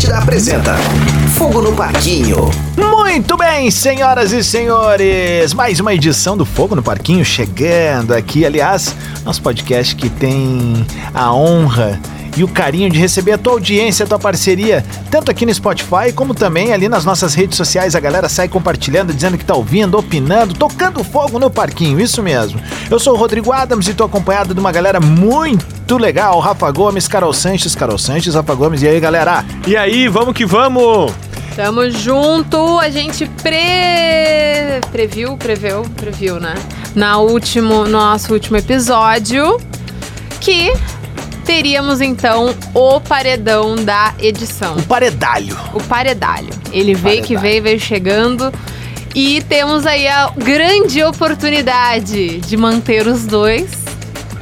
Atlântida apresenta Fogo no Parquinho. Muito bem, senhoras e senhores, mais uma edição do Fogo no Parquinho chegando aqui. Aliás, nosso podcast que tem a honra e o carinho de receber a tua audiência, a tua parceria, tanto aqui no Spotify como também ali nas nossas redes sociais. A galera sai compartilhando, dizendo que tá ouvindo, opinando, tocando fogo no parquinho, isso mesmo. Eu sou o Rodrigo Adams e tô acompanhado de uma galera muito legal, Rafa Gomes, Carol Sanches, Carol Sanches, Rafa Gomes. E aí, galera? E aí, vamos que vamos! Tamo junto, a gente pre... previu, preveu, previu, né? Na último, no nosso último episódio, que teríamos então o paredão da edição. O paredalho. O paredalho. Ele veio que Paredalho. veio, veio chegando. E temos aí a grande oportunidade de manter os dois,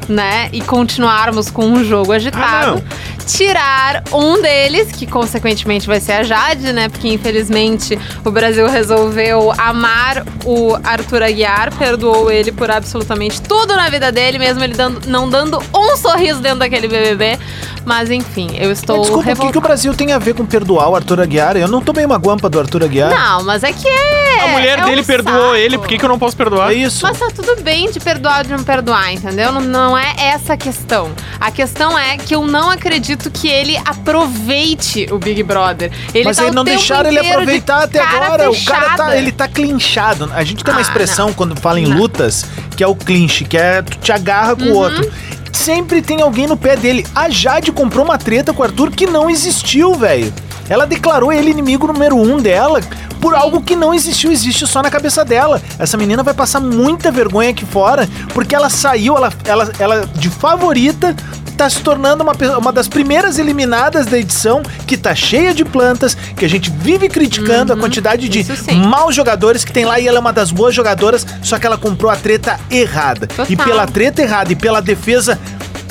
né? E continuarmos com um jogo agitado. Ah, Tirar um deles, que consequentemente vai ser a Jade, né? Porque infelizmente o Brasil resolveu amar o Arthur Aguiar, perdoou ele por absolutamente tudo na vida dele, mesmo ele dando- não dando um sorriso dentro daquele BBB. Mas enfim, eu estou Mas desculpa, o que, que o. Brasil tem a ver com perdoar o Arthur Aguiar? Eu não tomei uma guampa do Arthur Aguiar. Não, mas é que é. A mulher é dele um perdoou saco. ele, por que, que eu não posso perdoar? É isso. Mas tá tudo bem de perdoar ou de não perdoar, entendeu? Não, não é essa a questão. A questão é que eu não acredito que ele aproveite o Big Brother. Ele Mas tá aí não deixaram ele aproveitar até agora. O cara tá, fechada. ele tá clinchado. A gente tem uma Ah, expressão quando fala em Não. lutas, que é o clinch, que é tu te agarra com o Uhum. outro. Sempre tem alguém no pé dele. A Jade comprou uma treta com o Arthur que não existiu, velho. Ela declarou ele inimigo número um dela por algo que não existiu, existe só na cabeça dela. Essa menina vai passar muita vergonha aqui fora, porque ela saiu, ela, ela, ela de favorita, tá se tornando uma, uma das primeiras eliminadas da edição, que tá cheia de plantas, que a gente vive criticando a quantidade de maus jogadores que tem lá e ela é uma das boas jogadoras, só que ela comprou a treta errada. E Total. pela treta errada e pela defesa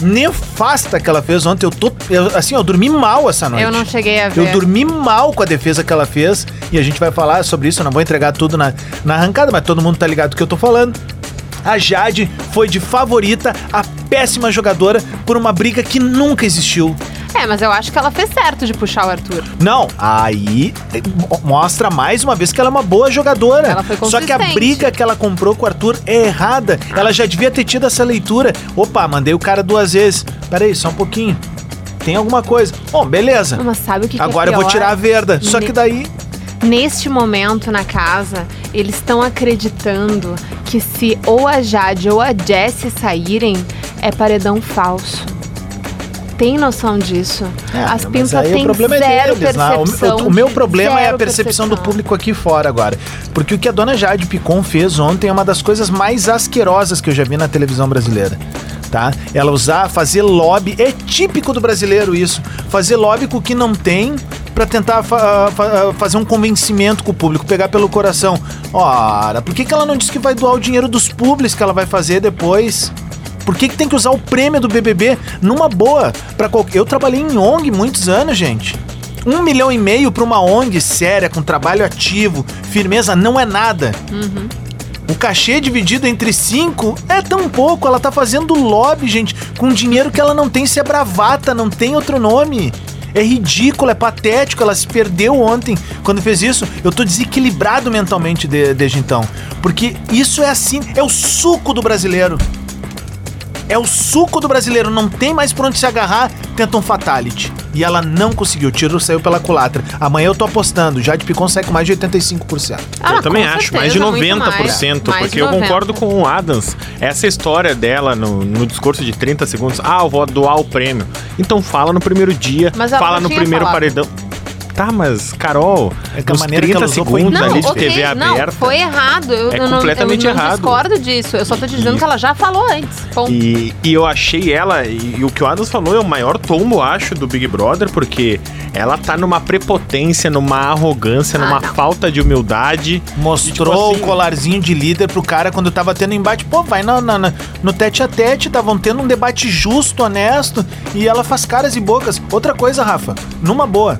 nefasta que ela fez ontem, eu tô. eu- assim, eu dormi mal essa noite. Eu não cheguei a ver. Eu dormi mal com a defesa que ela fez e a gente vai falar sobre isso. Eu não vou entregar tudo na, na arrancada, mas todo mundo tá ligado do que eu tô falando. A Jade foi de favorita a péssima jogadora por uma briga que nunca existiu. É, mas eu acho que ela fez certo de puxar o Arthur. Não, aí mo- mostra mais uma vez que ela é uma boa jogadora. Ela foi Só que a briga que ela comprou com o Arthur é errada. Ela já devia ter tido essa leitura. Opa, mandei o cara duas vezes. Peraí, só um pouquinho. Tem alguma coisa. Bom, beleza. Mas sabe o que, que Agora é eu vou tirar a verda. Só que daí. Neste momento na casa, eles estão acreditando que se ou a Jade ou a Jessie saírem, é paredão falso. Tem noção disso? É, As pintas têm problema é zero deles, né? O- percepção. O, meu problema é a zero percepção do percepção. público aqui fora agora. Porque o que a dona Jade Picon fez ontem é uma das coisas mais asquerosas que eu já vi na televisão brasileira. Tá? Ela usar, fazer lobby, é típico do brasileiro isso. Fazer lobby com o que não tem pra tentar fa- fa- fazer um convencimento com o público, pegar pelo coração. Ora, por que, que ela não disse que vai doar o dinheiro dos públicos que ela vai fazer depois? Por que, que tem que usar o prêmio do BBB numa boa? Para qualquer... Eu trabalhei em ONG muitos anos, gente. Um milhão e meio para uma ONG séria, com trabalho ativo, firmeza, não é nada. O cachê dividido entre cinco é tão pouco. Ela tá fazendo lobby, gente, com dinheiro que ela não tem. Se é bravata, não tem outro nome. É ridículo, é patético. Ela se perdeu ontem quando fez isso. Eu tô desequilibrado mentalmente de- desde então. Porque isso é assim, é o suco do brasileiro. É o suco do brasileiro, não tem mais por onde se agarrar, tenta um fatality. E ela não conseguiu, o tiro saiu pela culatra. Amanhã eu tô apostando, Jade Picon sai com mais de 85%. Ah, eu também acho, certeza, mais de muito 90%, mais. Mais porque de eu 90. concordo com o Adams. Essa história dela no, no discurso de 30 segundos, ah, eu vou doar o prêmio. Então fala no primeiro dia, fala no primeiro falado. paredão. Tá, mas, Carol, É que a nos maneira que 30 ela usou foi segundos Não, ali de ok, TV não, aberta. foi errado. Eu, É eu não, completamente eu não errado. discordo disso. Eu só tô te dizendo E- que ela já falou antes. Ponto. E, e eu achei ela, e, e o que o Adams falou é o maior tombo, acho, do Big Brother, porque ela tá numa prepotência, numa arrogância, Ah, numa não. falta de humildade. Mostrou E, tipo assim, o colarzinho de líder pro cara quando tava tendo embate. Pô, vai na, na- na- no tete a tete, estavam tendo um debate justo, honesto, e ela faz caras e bocas. Outra coisa, Rafa, numa boa.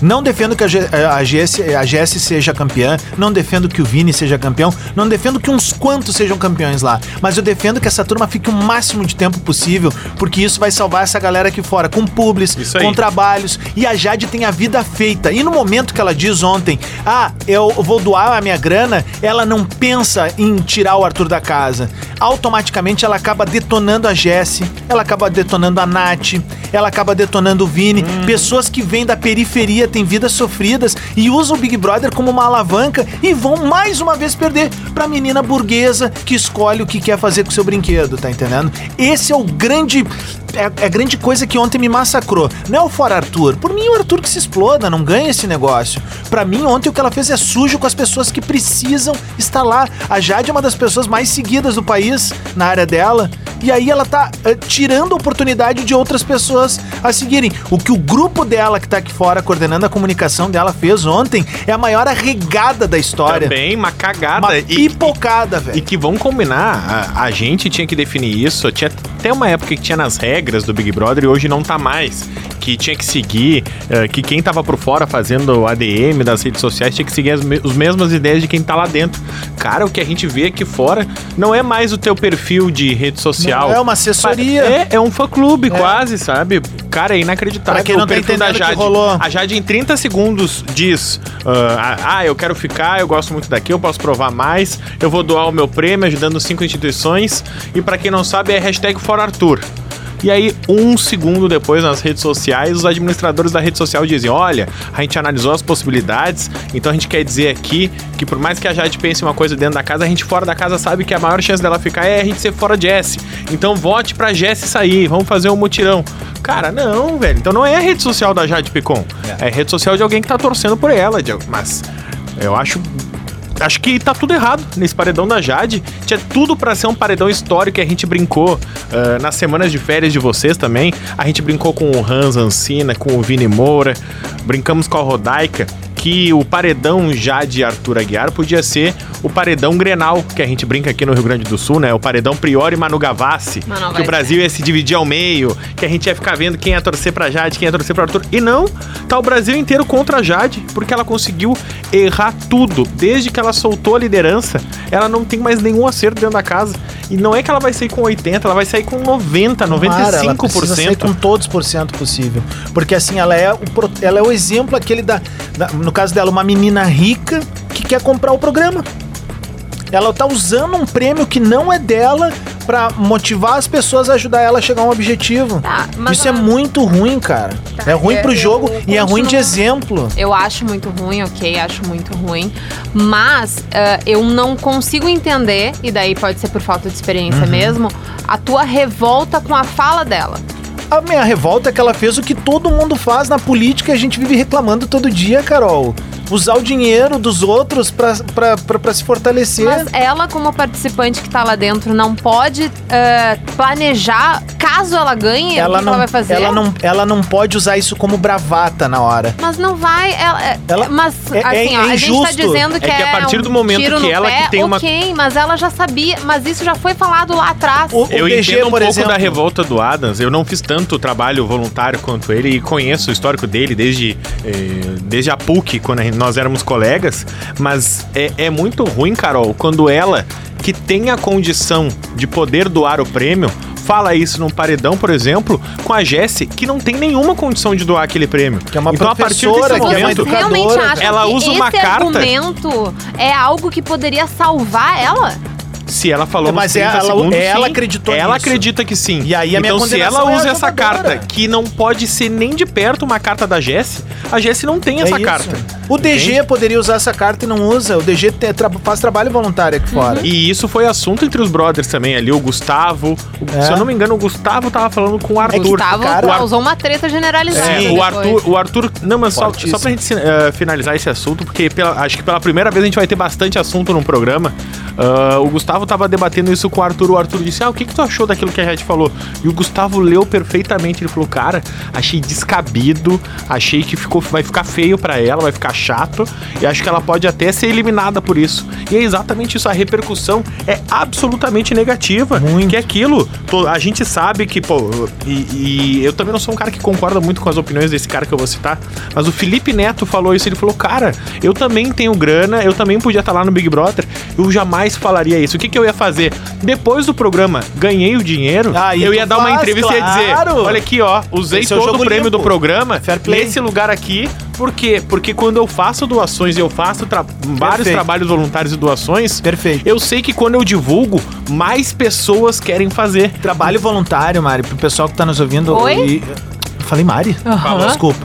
Não defendo que a, G, a, GS, a GS seja campeã, não defendo que o Vini seja campeão, não defendo que uns quantos sejam campeões lá, mas eu defendo que essa turma fique o máximo de tempo possível, porque isso vai salvar essa galera aqui fora, com publis, com trabalhos, e a Jade tem a vida feita. E no momento que ela diz ontem, ah, eu vou doar a minha grana, ela não pensa em tirar o Arthur da casa. Automaticamente ela acaba detonando a Jessie, ela acaba detonando a Nath, ela acaba detonando o Vini, pessoas que vêm da periferia, têm vidas sofridas e usam o Big Brother como uma alavanca e vão mais uma vez perder pra menina burguesa que escolhe o que quer fazer com seu brinquedo, tá entendendo? Esse é o grande é, é a grande coisa que ontem me massacrou. Não é o fora Arthur. Por mim, o Arthur que se exploda, não ganha esse negócio. Pra mim, ontem o que ela fez é sujo com as pessoas que precisam estar lá. A Jade é uma das pessoas mais seguidas do país na área dela. E aí ela tá eh, tirando a oportunidade de outras pessoas a seguirem. O que o grupo dela, que tá aqui fora, coordenando a comunicação dela, fez ontem é a maior arregada da história. Também uma cagada. Uma E- pipocada, E velho. que vamos combinar, a, a gente tinha que definir isso. Tinha até uma época que tinha nas regras do Big Brother e hoje não tá mais. Que tinha que seguir, eh, que quem tava por fora fazendo ADM das redes sociais tinha que seguir as, as mesmas ideias de quem tá lá dentro. Cara, o que a gente vê aqui fora não é mais o teu perfil de rede social. Não, é uma assessoria. É, é um fã-clube quase, sabe? Cara, é inacreditável. Pra quem não o tá da entendendo o que Jade. rolou. A Jade em 30 segundos diz: ah, ah, eu quero ficar, eu gosto muito daqui, eu posso provar mais, eu vou doar o meu prêmio ajudando cinco instituições. E pra quem não sabe, é hashtag For Arthur. E aí, um segundo depois, nas redes sociais, os administradores da rede social dizem: Olha, a gente analisou as possibilidades, então a gente quer dizer aqui que por mais que a Jade pense uma coisa dentro da casa, a gente fora da casa sabe que a maior chance dela ficar é a gente ser fora Jesse. Então vote pra Jesse sair, vamos fazer um mutirão. Cara, não, velho. Então não é a rede social da Jade Picon. É, a rede social de alguém que tá torcendo por ela. de- Mas eu acho Acho que tá tudo errado nesse paredão da Jade. Tinha tudo pra ser um paredão histórico que a gente brincou ah, nas semanas de férias de vocês também. A gente brincou com o Hans Ancina, com o Vini Moura, brincamos com a Rodaica. Que o paredão Jade e Arthur Aguiar podia ser o paredão Grenal, que a gente brinca aqui no Rio Grande do Sul, né? O paredão Priori e Manu Gavassi. Mas não Que o Brasil ia se dividir ao meio, que a gente ia ficar vendo quem ia torcer pra Jade, quem ia torcer pra Arthur. E não, tá o Brasil inteiro contra a Jade, porque ela conseguiu errar tudo. Desde que ela soltou a liderança, ela não tem mais nenhum acerto dentro da casa. E não é que ela vai sair com 80, ela vai sair com 90, Tomara, ela precisa sair 95%. com todos por cento possível. Porque assim, ela é o, ela é o exemplo aquele da, da- No caso dela, uma menina rica que quer comprar o programa. Ela tá usando um prêmio que não é dela pra motivar as pessoas a ajudar ela a chegar a um objetivo. Tá, Isso é muito ruim, cara. Tá, é ruim é- pro jogo e é ruim de exemplo. Eu acho muito ruim, ok, acho muito ruim. Mas eh, eu não consigo entender, e daí pode ser por falta de experiência Uhum. mesmo, a tua revolta com a fala dela. A minha revolta é que ela fez o que todo mundo faz na política e a gente vive reclamando todo dia, Carol. Usar o dinheiro dos outros pra se fortalecer. Mas ela, como participante que tá lá dentro, não pode eh, planejar caso ela ganhe ela o que não, ela vai fazer. Ela não, ela não pode usar isso como bravata na hora. Mas não vai. Ela, é- Ela- mas é- é- assim, ó, é a gente tá injusto. dizendo que É é, que a partir um do momento tiro que ela que pé, tem uma- Ok, mas ela já sabia. Mas isso já foi falado lá atrás. O- Eu DG, entendo um por pouco exemplo. da revolta do Adams. Eu não fiz tanto trabalho voluntário quanto ele e conheço o histórico dele desde, eh, desde a PUC, quando a gente- nós éramos colegas. Mas é, é muito ruim, Carol, quando ela, que tem a condição de poder doar o prêmio, fala isso num paredão, por exemplo, com a Jessie, que não tem nenhuma condição de doar aquele prêmio. Que é uma então, a partir desse que é uma momento, realmente acham ela que usa uma esse carta- argumento é algo que poderia salvar ela? Se ela falou É, mas nos 30 ela- segundos, ela sim. acreditou Ela nisso. acredita que sim. E aí a minha então, se ela é usa a essa carta, que não pode ser nem de perto uma carta da Jessie, a Jessie não tem É essa isso. carta. O DG poderia usar essa carta e não usa. O DG te- tra- faz trabalho voluntário aqui fora. E isso foi assunto entre os brothers também ali, o Gustavo. o- É. Se eu não me engano, o Gustavo tava falando com o Arthur. Gustavo cara, o Ar- causou uma treta generalizada. É, Sim. o. Arthur, o Arthur, não, mas só, Fortíssimo. só pra gente eh, finalizar esse assunto, porque pela- acho que pela primeira vez a gente vai ter bastante assunto no programa. Ah, o Gustavo tava debatendo isso com o Arthur. O Arthur disse: Ah, o que, que tu achou daquilo que a gente falou? E o Gustavo leu perfeitamente. Ele falou: Cara, achei descabido, achei que ficou, vai ficar feio pra ela, vai ficar chato e acho que ela pode até ser eliminada por isso. E é exatamente isso, a repercussão é absolutamente negativa. Muito. Que é aquilo, a gente sabe que, pô, e, e eu também não sou um cara que concorda muito com as opiniões desse cara que eu vou citar, mas o Felipe Neto falou isso, ele falou, cara, eu também tenho grana, eu também podia estar lá no Big Brother, eu jamais falaria isso. O que, que eu ia fazer? Depois do programa, ganhei o dinheiro, Aí eu tu ia dar uma faz, entrevista e ia dizer, claro. olha aqui, ó, usei Esse é o todo o prêmio limpo. do programa Fair play. nesse lugar aqui, por quê? Porque quando eu faço doações e eu faço tra- vários trabalhos voluntários e doações, Perfeito. eu sei que quando eu divulgo, mais pessoas querem fazer. Trabalho voluntário, Mari, pro pessoal que tá nos ouvindo. Oi? E- Falei Mari? Aham. Desculpa.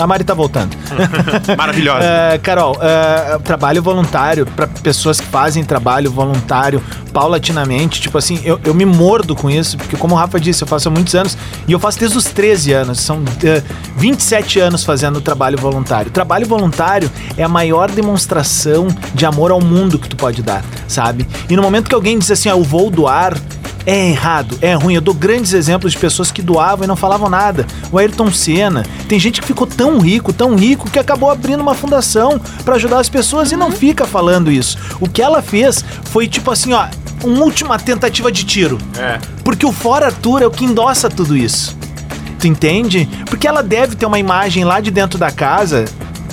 A Mari tá voltando. Maravilhosa. É, Carol, é, trabalho voluntário para pessoas que fazem trabalho voluntário paulatinamente, tipo assim, eu, eu me mordo com isso, porque como o Rafa disse, eu faço há muitos anos e eu faço desde os 13 anos, são é, 27 anos fazendo trabalho voluntário. Trabalho voluntário é a maior demonstração de amor ao mundo que tu pode dar, sabe? E no momento que alguém diz assim, ah, eu vou doar, é errado, é ruim. Eu dou grandes exemplos de pessoas que doavam e não falavam nada. O Ayrton Senna. Tem gente que ficou tão rico, tão rico, que acabou abrindo uma fundação pra ajudar as pessoas e não fica falando isso. O que ela fez foi tipo assim, ó, uma última tentativa de tiro. É. Porque o Fora Arthur é o que endossa tudo isso. Tu entende? Porque ela deve ter uma imagem lá de dentro da casa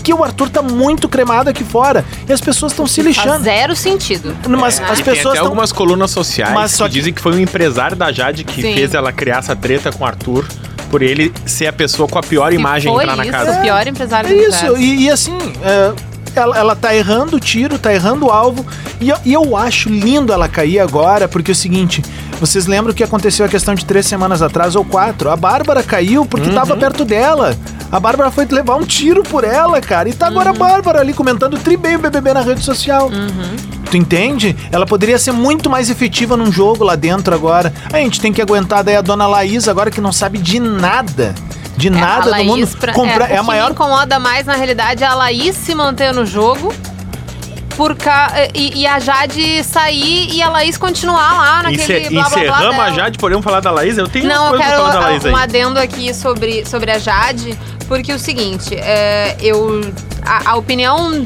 que o Arthur tá muito cremado aqui fora. E as pessoas estão se Faz lixando. zero sentido. Mas as É, tem pessoas até estão. algumas colunas sociais Mas só que, que- dizem que foi um empresário da Jade que Sim. fez ela criar essa treta com o Arthur, por ele ser a pessoa com a pior Se imagem foi entrar na isso, casa. o pior empresário É do isso, e, e assim, é, ela, ela tá errando o tiro, tá errando o alvo, e eu, e eu acho lindo ela cair agora, porque é o seguinte, vocês lembram que aconteceu a questão de três semanas atrás ou quatro? A Bárbara caiu porque tava perto dela. A Bárbara foi levar um tiro por ela, cara, e tá agora a Bárbara ali comentando tri bem o BBB na rede social. Tu entende? Ela poderia ser muito mais efetiva num jogo lá dentro agora. A gente tem que aguentar daí a dona Laís agora que não sabe de nada. De nada a do mundo. Pra- Comprar- é, é a o que maior me incomoda mais, na realidade, é a Laís se manter no jogo. Por ca... e, e a Jade sair e a Laís continuar lá naquele Encer- blá blá blá encerramos a dela. Jade, podemos falar da Laís? Eu tenho Não, eu quero falar da Laís aí. um adendo aqui sobre, sobre a Jade, porque é o seguinte, é, eu. A, a opinião.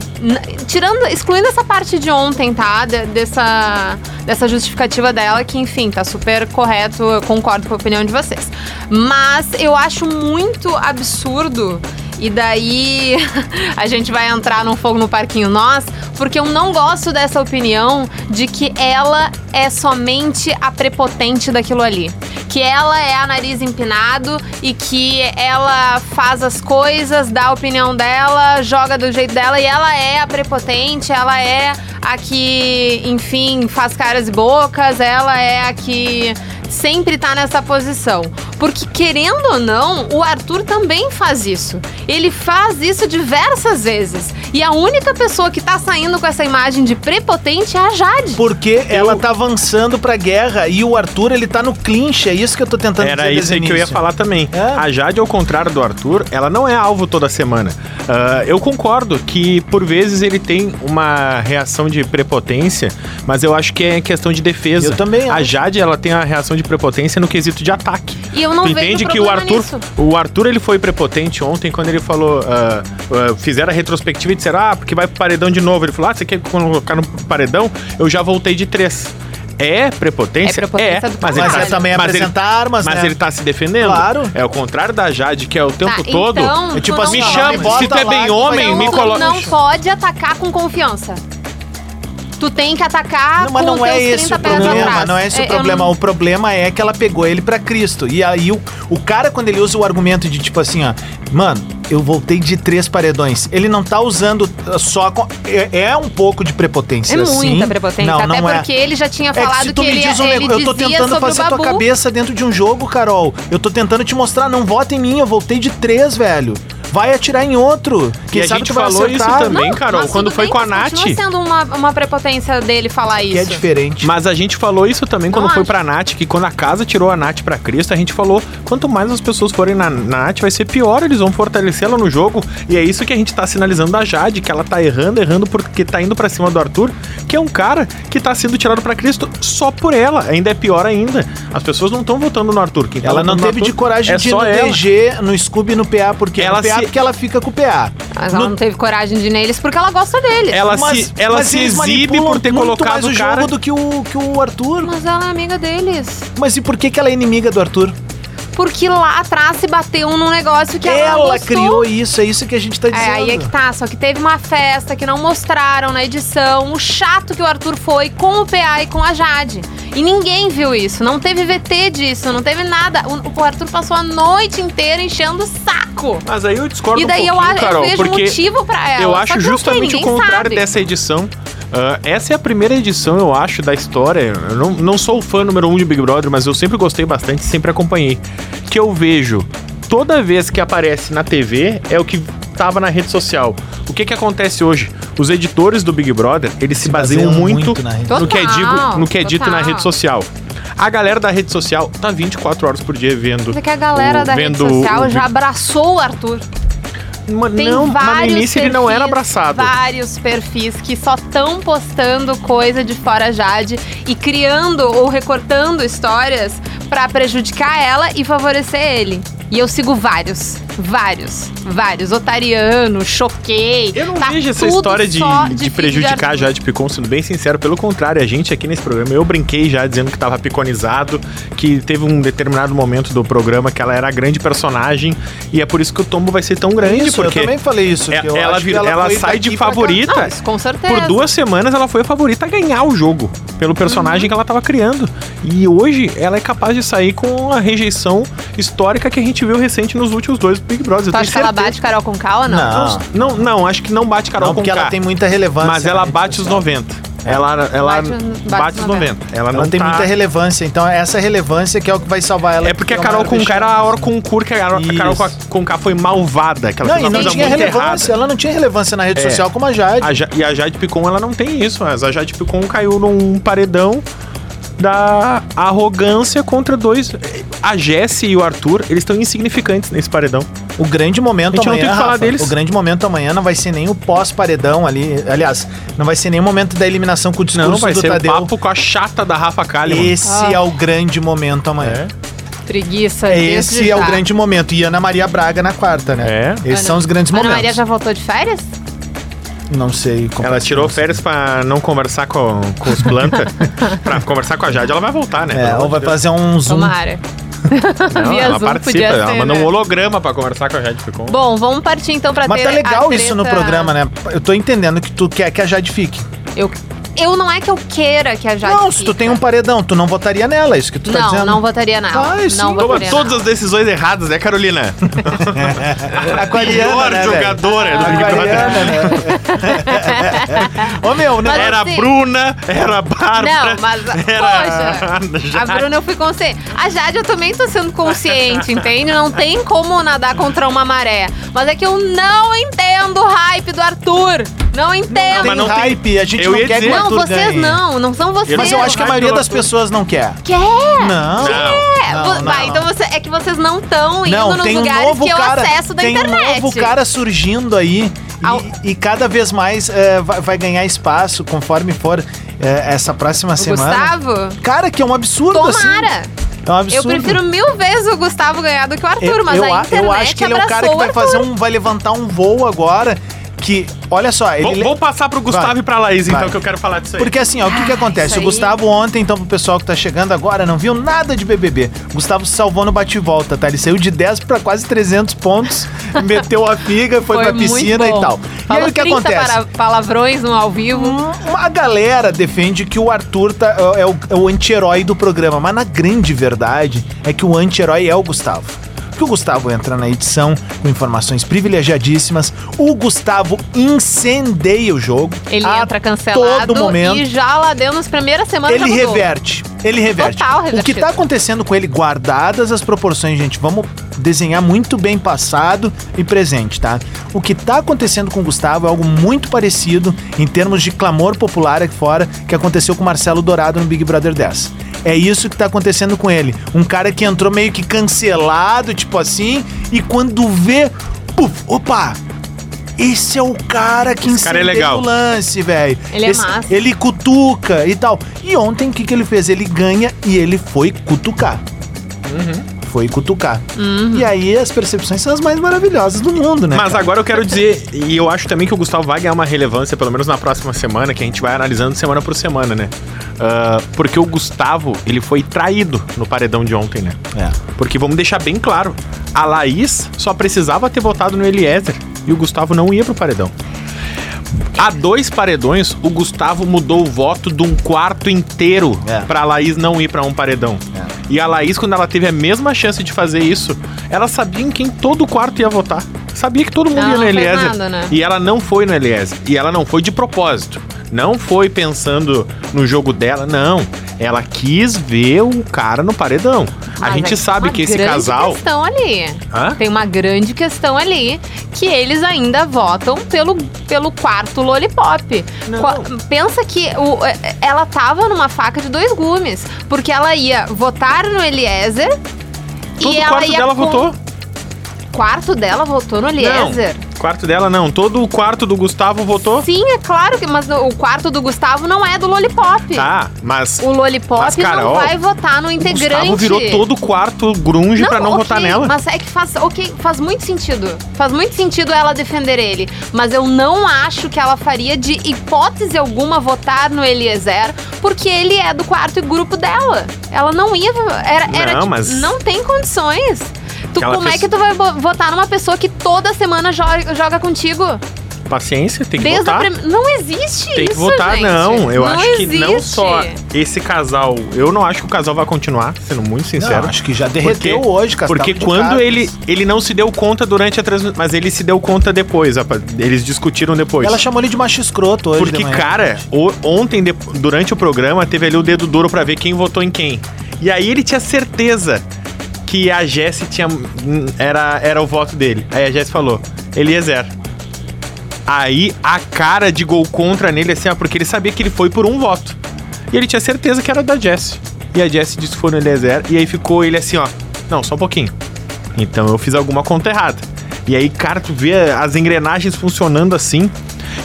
Tirando, excluindo essa parte de ontem, tá? De- dessa, dessa justificativa dela, que, enfim, tá super correto, eu concordo com a opinião de vocês. Mas eu acho muito absurdo. E daí a gente vai entrar num fogo no parquinho nós, porque eu não gosto dessa opinião de que ela é somente a prepotente daquilo ali. Que ela é a nariz empinado e que ela faz as coisas, dá a opinião dela, joga do jeito dela e ela é a prepotente, ela é a que, enfim, faz caras e bocas, ela é a que sempre tá nessa posição. Porque, querendo ou não, o Arthur também faz isso. Ele faz isso diversas vezes. E a única pessoa que tá saindo com essa imagem de prepotente é a Jade. Porque ela tá avançando pra guerra e o Arthur, ele tá no clinch. É isso que eu tô tentando Era dizer isso desde aí que eu ia falar também. É. A Jade, ao contrário do Arthur, ela não é alvo toda semana. Ah, eu concordo que, por vezes, ele tem uma reação de prepotência, mas eu acho que é questão de defesa. Eu também A acho. Jade, ela tem a reação de prepotência no quesito de ataque. E eu não tu entende que o Arthur, nisso. o Arthur ele foi prepotente ontem quando ele falou, ah, ah, fizeram a retrospectiva e disseram, ah, porque vai pro paredão de novo. Ele falou, ah, você quer colocar no paredão? Eu já voltei de três. É prepotência? É prepotência do mas ele Mas tá, é também mas ele- apresentar armas, mas né? ele tá se defendendo. Claro. É o contrário da Jade, que é o tempo Tá, todo. então, É tipo assim, me chama, se tu é bem homem, me tu coloca. não pode atacar com confiança. Tu tem que atacar Não, mas não é esse 30 o problema, atrás. não é esse É, o problema. não- O problema é que ela pegou ele pra Cristo. E aí o, o cara, quando ele usa o argumento de tipo assim, ó, mano, eu voltei de três paredões. Ele não tá usando só. com- é, é um pouco de prepotência. É muita prepotência, Não, até não é. porque ele já tinha É que falado se que, tu me ele, diz um ele negócio, eu tô tentando fazer tua cabeça dentro de um jogo, Carol. Eu tô tentando te mostrar, não vota em mim, eu voltei de três, velho. Vai atirar em outro. Quem E a sabe gente tu vai falou isso também, Não, Carol, quando foi bem, com a Nath. Sendo uma, uma prepotência dele falar isso. Que é diferente. Mas a gente falou isso também quando Não foi acho. pra Nath, que quando a casa tirou a Nath pra Cristo, a gente falou, quanto mais as pessoas forem na Nath, vai ser pior, eles vão fortalecê-la no jogo. E é isso que a gente tá sinalizando da Jade, que ela tá errando, errando porque tá indo pra cima do Arthur, que é um cara que tá sendo tirado pra Cristo só por ela. Ainda é pior ainda. As pessoas não estão votando no Arthur. Quem tá Ela não votando no teve de Arthur coragem é de ir no ela. DG, no Scooby e no PA, porque Ela no PA porque ela fica com o PA. Mas ela No- não teve coragem de ir neles porque ela gosta deles. Ela Mas- se, ela mas se eles exibe manipulam por ter muito colocado mais o o cara. jogo do que o, que o Arthur. Mas ela é amiga deles. Mas e por que, que ela é inimiga do Arthur? Porque lá atrás se bateu num negócio que ela, ela gostou. criou isso, é isso que a gente tá dizendo. É, aí é que tá, só que teve uma festa que não mostraram na edição, o chato que o Arthur foi com o PA e com a Jade. E ninguém viu isso, não teve VT disso, não teve nada. O, o Arthur passou a noite inteira enchendo o saco. Mas aí eu discordo e daí um eu, acho- eu Carol, vejo porque motivo pra ela. eu acho justamente o contrário sabe. dessa edição. Ah, essa é a primeira edição, eu acho, da história. Eu não, não sou o fã número um de Big Brother, mas eu sempre gostei bastante, sempre acompanhei. Que eu vejo toda vez que aparece na TV é o que tava na rede social. O que que acontece hoje? Os editores do Big Brother, eles se, baseiam, baseiam muito, muito na rede no que é digo, no que é dito na rede social. A galera da rede social tá 24 horas por dia vendo. É que a galera o- da rede vendo social o já abraçou o Arthur. Tem não, mas no início ele não era perfis, abraçado. Vários perfis que só estão postando coisa de fora Jade e criando ou recortando histórias pra prejudicar ela e favorecer ele. E eu sigo vários, vários, vários. Otariano, choquei. Eu não tá vejo essa tudo história de, de, filho prejudicar a Arthur. Jade Picon, sendo bem sincero. Pelo contrário, a gente aqui nesse programa, eu brinquei já dizendo que tava piconizado, que teve um determinado momento do programa que ela era a grande personagem, e é por isso que o tombo vai ser tão grande, Isso, porque eu também falei isso. é- que eu ela, acho que vira- ela foi sai de favorita. Não, isso com certeza. Por duas semanas ela foi a favorita a ganhar o jogo, pelo personagem Uhum. que ela tava criando. E hoje ela é capaz de sair com a rejeição histórica que a gente viu recente nos últimos dois Big Brothers. Eu Tu acha que ela bate Carol com K ou não? Não. Não, não, acho que não bate Carol Não, com porque K. ela tem muita relevância. Mas ela rede bate os social. 90. Ela, ela Bate- bate, bate os os 90. Ela, Ela não tem tá- muita relevância, então é essa relevância que é o que vai salvar ela. É porque a o Carol com K era a hora concurso que a Carol, a Carol Isso. com K foi malvada. Que ela Não, fez uma não coisa tinha muito relevância. errada. Ela não tinha relevância na rede É. social como a Jade. A Ja- e a Jade Picon, ela não tem isso, mas a Jade Picon caiu num paredão da arrogância contra dois. A Jessie e o Arthur, eles estão insignificantes nesse paredão. O grande momento A gente não amanhã, tem que falar Rafa, deles. o grande momento amanhã não vai ser nem o pós-paredão ali. Aliás, não vai ser nem o momento da eliminação com o discurso Não, vai do ser Tadeu. o papo com a chata da Rafa Kalimann. Esse Ah. é o grande momento amanhã. Preguiça. Esse desde é o grande momento. E Ana Maria Braga na quarta, né? É. Esses Ana- são os grandes Ana momentos. Maria já voltou de férias? Não sei como. Ela tirou férias pra não conversar com, com os planta. pra conversar com a Jade, ela vai voltar, né? É, ou vai fazer um zoom. Tomara. Não, ela Zoom participa, podia ela ser, manda né? um holograma pra conversar com a Jade Picon. Bom, vamos partir então pra Mas ter tá a legal isso no programa, né? Eu tô entendendo que tu quer que a Jade fique. Eu, eu não é que eu queira que a Jade não, se tu fica. tem um paredão, tu não votaria nela, é isso que tu tá Não, dizendo. não votaria nela. Sim. não Toma votaria todas as decisões erradas, né, Carolina? Aquariana, Pior né, jogadora do Big Brother. Né? Ô, meu, né? Mas Era a assim- Bruna, era a Bárbara. Não, mas, era poxa, a Bruna eu fui consciente. A Jade eu também tô sendo consciente, entende? Não tem como nadar contra uma maré. Mas é que eu não entendo o hype do Arthur. Não entendo. tem mas não tem- hype, a gente Eu não quer que dizer- o Não, Arthur vocês ganhe. não, não são vocês. Mas eu acho que a maioria das pessoas não quer. Quer? Não. É, Não, não. vai, então você, é que vocês não estão indo Não, nos tem um lugares novo que eu cara, acesso da tem internet. um novo cara surgindo aí Ao- e, e cada vez mais é, vai, vai ganhar espaço conforme for é, essa próxima O semana. Gustavo? Cara, que é um absurdo Tomara. assim. É um absurdo. Eu prefiro mil vezes o Gustavo ganhar do que o Arthur, Eu, mas eu, a internet eu acho que ele é o cara que abraçou vai fazer um. vai levantar um voo agora. Que, olha só, ele. Vou, le- vou passar pro Gustavo Vai. e pra Laís, então, Vai. que eu quero falar disso aí. Porque assim, ó, o que que acontece? isso O. Gustavo ontem, então, pro pessoal que tá chegando agora, não viu nada de BBB. O Gustavo se salvou no bate-volta, tá? Ele saiu de 10 pra quase 300 pontos, meteu a figa, foi, pra muito piscina bom. e tal. Falou e aí o que 30 acontece? para- palavrões no ao vivo. Uma galera defende que o Arthur tá- é, o, é o anti-herói do programa, mas na grande verdade é que o anti-herói é o Gustavo. Porque o Gustavo entra na edição com informações privilegiadíssimas, o Gustavo incendeia o jogo. Ele entra cancelado todo momento. e já lá dentro nas primeiras semanas Ele reverte. Ele reverte. Total o que tá acontecendo com ele, guardadas as proporções, gente, vamos desenhar muito bem passado e presente, tá? O que tá acontecendo com o Gustavo é algo muito parecido em termos de clamor popular aqui fora que aconteceu com o Marcelo Dourado no Big Brother 10. É isso que tá acontecendo com ele. Um cara que entrou meio que cancelado, tipo assim, e quando vê, puf, opa, esse é o cara que Esse cara é legal. o lance, velho. Ele é Esse- massa. Ele cutuca e tal. E ontem o que, que ele fez? Ele ganha e ele foi cutucar. foi cutucar. E aí as percepções são as mais maravilhosas do mundo, né? Mas cara? agora eu quero dizer, e eu acho também que o Gustavo vai ganhar uma relevância, pelo menos na próxima semana, que a gente vai analisando semana por semana, né? Ah, porque o Gustavo, ele foi traído no paredão de ontem, né? É. Porque vamos deixar bem claro, a Laís só precisava ter votado no Eliezer e o Gustavo não ia pro paredão. Há dois paredões, o Gustavo mudou o voto de um quarto inteiro É. pra Laís não ir pra um paredão. É. E a Laís, quando ela teve a mesma chance de fazer isso, ela sabia em quem todo o quarto ia votar. Sabia que todo mundo Ela ia no Eliezer. nada, né? E ela não foi no Eliezer. E ela não foi de propósito. Não foi pensando no jogo dela, não. Ela quis ver o cara no paredão. a Mas gente é sabe uma que esse casal. questão ali. Hã? Tem uma grande questão ali que eles ainda votam pelo, pelo quarto lollipop. Qua- Pensa que o- ela tava numa faca de dois gumes. Porque ela ia votar no Eliezer. Todo e o ela quarto ia dela com- votou. Quarto dela votou no Eliezer. Não, quarto dela não. Todo o quarto do Gustavo votou. Sim, é claro que, mas o quarto do Gustavo não é do Lollipop. Tá, mas. O Lollipop Mas, não vai votar no O integrante. Gustavo virou todo o quarto grunge pra não ok, votar nela. Mas é que faz, ok, faz muito sentido. Faz muito sentido ela defender ele. Mas eu não acho que ela faria de hipótese alguma votar no Eliezer, porque ele é do quarto grupo dela. Ela não ia. Era, era Não, tipo, mas- não tem condições. Tu, Que como é que tu vai vo- votar numa pessoa que toda semana joga, joga contigo? Paciência, tem que Desde votar. prim... Não existe Tem que isso, votar, gente. não. Eu acho que não existe. só esse casal. Eu não acho que o casal vai continuar, sendo muito sincero. Não, acho que já derreteu Porque- hoje, Castelo Porque quando ele, ele não se deu conta durante a transmissão, mas ele se deu conta depois, rapaz. eles discutiram depois. Ela chamou ele de macho escroto hoje. Porque, de manhã. cara, o- ontem, de- durante o programa, teve ali o dedo duro pra ver quem votou em quem. E aí ele tinha certeza que a Jessie tinha. Era, era o voto dele. Aí a Jessie falou: Eliezer. Aí a cara de gol contra nele, assim, ó, porque ele sabia que ele foi por um voto. E ele tinha certeza que era da Jessie. E a Jessie disse que foi no Eliezer. E aí ficou ele assim, ó. Não, só um pouquinho. Então eu fiz alguma conta errada. E aí, cara, tu vê as engrenagens funcionando assim.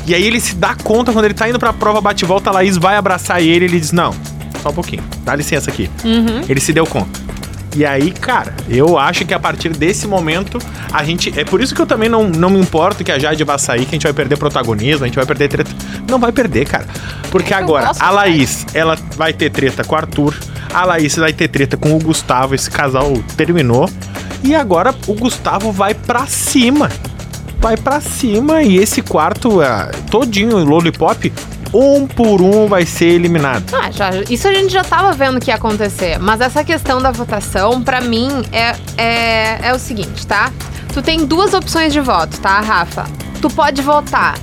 E aí ele se dá conta quando ele tá indo pra prova bate-volta, a Laís vai abraçar ele ele diz: Não, só um pouquinho, dá licença aqui. Ele se deu conta. E aí, cara, eu acho que a partir desse momento, a gente. É por isso que eu também não, não me importo que a Jade vá sair, que a gente vai perder protagonismo, a gente vai perder treta. Não vai perder, cara. Porque que eu agora, a Laís, ela vai ter treta com o Arthur. A Laís vai ter treta com o Gustavo. Esse casal terminou. E agora o Gustavo vai pra cima. Vai pra cima e esse quarto, ah, todinho, Lollipop, um por um vai ser eliminado. Ah, já, isso a gente já tava vendo que ia acontecer. Mas essa questão da votação, pra mim, é, é, é o seguinte, tá? Tu tem duas opções de voto, tá, Rafa? Tu pode votar.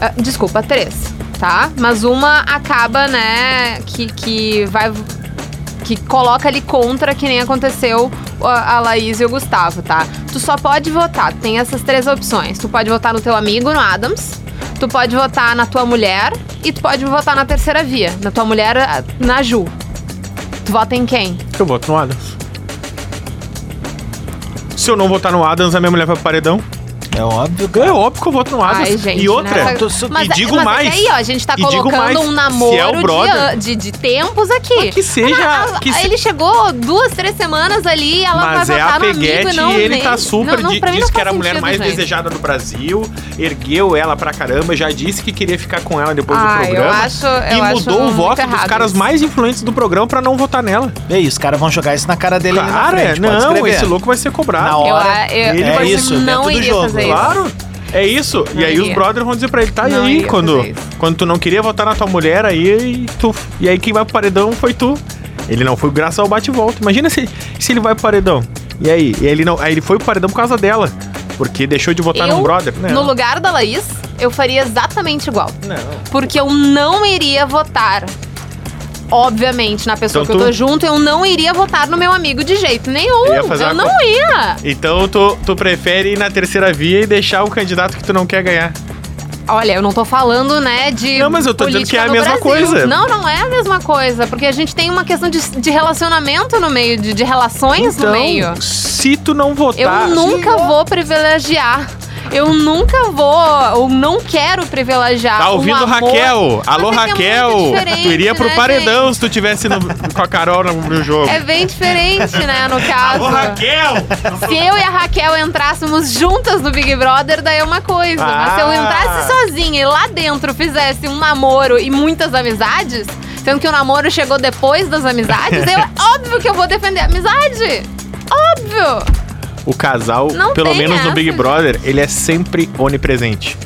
ah, desculpa, três, tá? Mas uma acaba, né, que, que vai. Que coloca ali contra, que nem aconteceu a a Laís e o Gustavo, tá? Tu só pode votar, tem essas três opções. Tu pode votar no teu amigo, no Adams. Tu pode votar na tua mulher e tu pode votar na terceira via, na tua mulher, ah, na Ju. Tu vota em quem? Eu voto no Adams. Se eu não votar no Adams, a minha mulher vai pro paredão. É óbvio, É óbvio que eu voto no Adams. Ai, gente. e outra, né? tu- Mas e é- digo mas mais. É que aí, ó, a gente tá colocando mais, um é namoro de brother- an- de, de tempos aqui. que seja- Ah, que ah, se- Ele chegou duas, três semanas ali, ela mas vai é votar a no amigo Peguete e não e ele nem- tá super. Não, não, di- pra mim disse não que era a mulher sentido, mais gente. desejada do Brasil, ergueu ela pra caramba, já disse que queria ficar com ela depois Ah, do eu programa. acho- eu e acho mudou o voto dos errado caras mais influentes do programa pra não votar nela. E aí, os caras vão jogar isso na cara dele Cara, frente. não, escrever. esse louco vai ser cobrado. Na Eu, hora. eu, Ele eu vai ser isso, não dentro do iria fazer Claro. É isso. e Não aí iria. os brothers vão dizer pra ele, tá, e Não aí, quando, quando tu não queria votar na tua mulher, aí tu. E aí quem vai pro paredão foi tu. Ele não foi graças ao bate-volta. Imagina se, se ele vai pro paredão. E aí? E ele não. Aí ele foi pro paredão por causa dela. Porque deixou de votar Eu, num brother? Não. no lugar da Laís, eu faria exatamente igual. Não. Porque eu não iria votar. Obviamente, na pessoa Então que eu tô tu- junto, eu não iria votar no meu amigo de jeito nenhum. Eu não co- ia. Então tu, tu prefere ir na terceira via e deixar o candidato que tu não quer ganhar. Olha, eu não tô falando, né, de. Não, mas eu tô dizendo que é a mesma Brasil. coisa. Não, não é a mesma coisa. Porque a gente tem uma questão de, de relacionamento no meio, de, de relações Então, no meio. se tu não votar. Eu nunca vou privilegiar. Eu nunca vou, ou não quero privilegiar Tá um ouvindo amor, Raquel? Alô, é que é Raquel! diferente, tu iria pro né, paredão se tu tivesse no- com a Carol no, no jogo. É bem diferente, né, no caso. Alô, Raquel! Se eu e a Raquel entrássemos juntas no Big Brother, daí é uma coisa. Mas se eu Ah. entrasse sozinha e lá dentro fizesse um namoro e muitas amizades, sendo que o namoro chegou depois das amizades, eu, óbvio que eu vou defender a amizade. Óbvio! O casal, Não pelo menos no essa, Big gente. Brother, ele é sempre onipresente.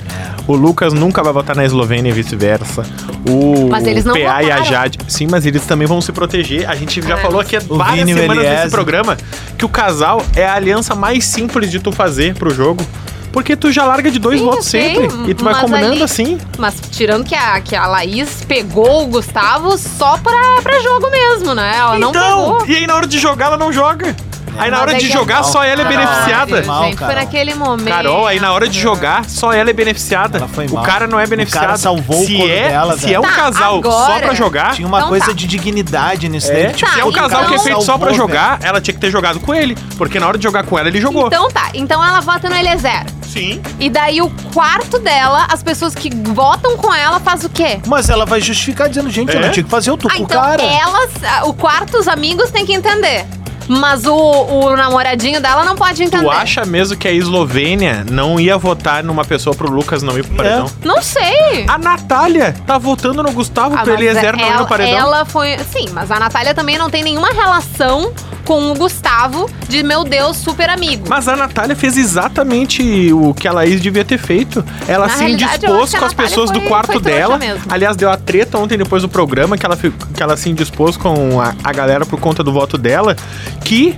O Lucas nunca vai votar na Eslovênia e vice-versa. O Mas eles não PA e a votaram. Jade. Sim, mas eles também vão se proteger. A gente já É. falou aqui há O várias Vini semanas nesse programa que o casal é a aliança mais simples de tu fazer pro jogo. Porque tu já larga de dois Sim, votos ok, sempre. E tu vai combinando ali- assim. Mas tirando que a, que a Laís pegou o Gustavo só pra, pra jogo mesmo, né? Ela não então, pegou. e aí na hora de jogar ela não joga. Aí na hora é de jogar é só ela é beneficiada. Mal, gente, foi naquele momento. Carol, aí na hora de jogar, só ela é beneficiada. Ela foi o cara não é O beneficiado. cara salvou o se couro é, dela, Se velho. é um Tá, casal só agora- pra jogar, Tinha uma Então coisa tá. de dignidade nisso é, daí. Tipo, se é um Tá, casal que é então- feito só pra Salvou, jogar, ela tinha que ter jogado com ele. Porque na hora de jogar com ela, ele jogou. Então tá, então ela vota no Eliezer. Sim. E daí o quarto dela, as pessoas que votam com ela faz o quê? Mas ela vai justificar dizendo, gente, eu É? não tinha que fazer, eu tô Ah, com o então cara. elas, ah, o quarto, os amigos têm que entender. Mas o, o namoradinho dela não pode entender. Tu acha mesmo que a Eslovênia não ia votar numa pessoa pro Lucas não ir pro paredão? Não sei. A Natália tá votando no Gustavo Ah, pro mas Eliezer não ir no paredão. ela foi. Sim, mas a Natália também não tem nenhuma relação com o Gustavo de meu Deus, super amigo. Mas a Natália fez exatamente o que a Laís devia ter feito. Ela Na se indispôs com as pessoas do foi- quarto foi trouxa dela. mesmo. Aliás, deu a treta ontem depois do programa que ela, que ela se indispôs com a, a galera por conta do voto dela. Que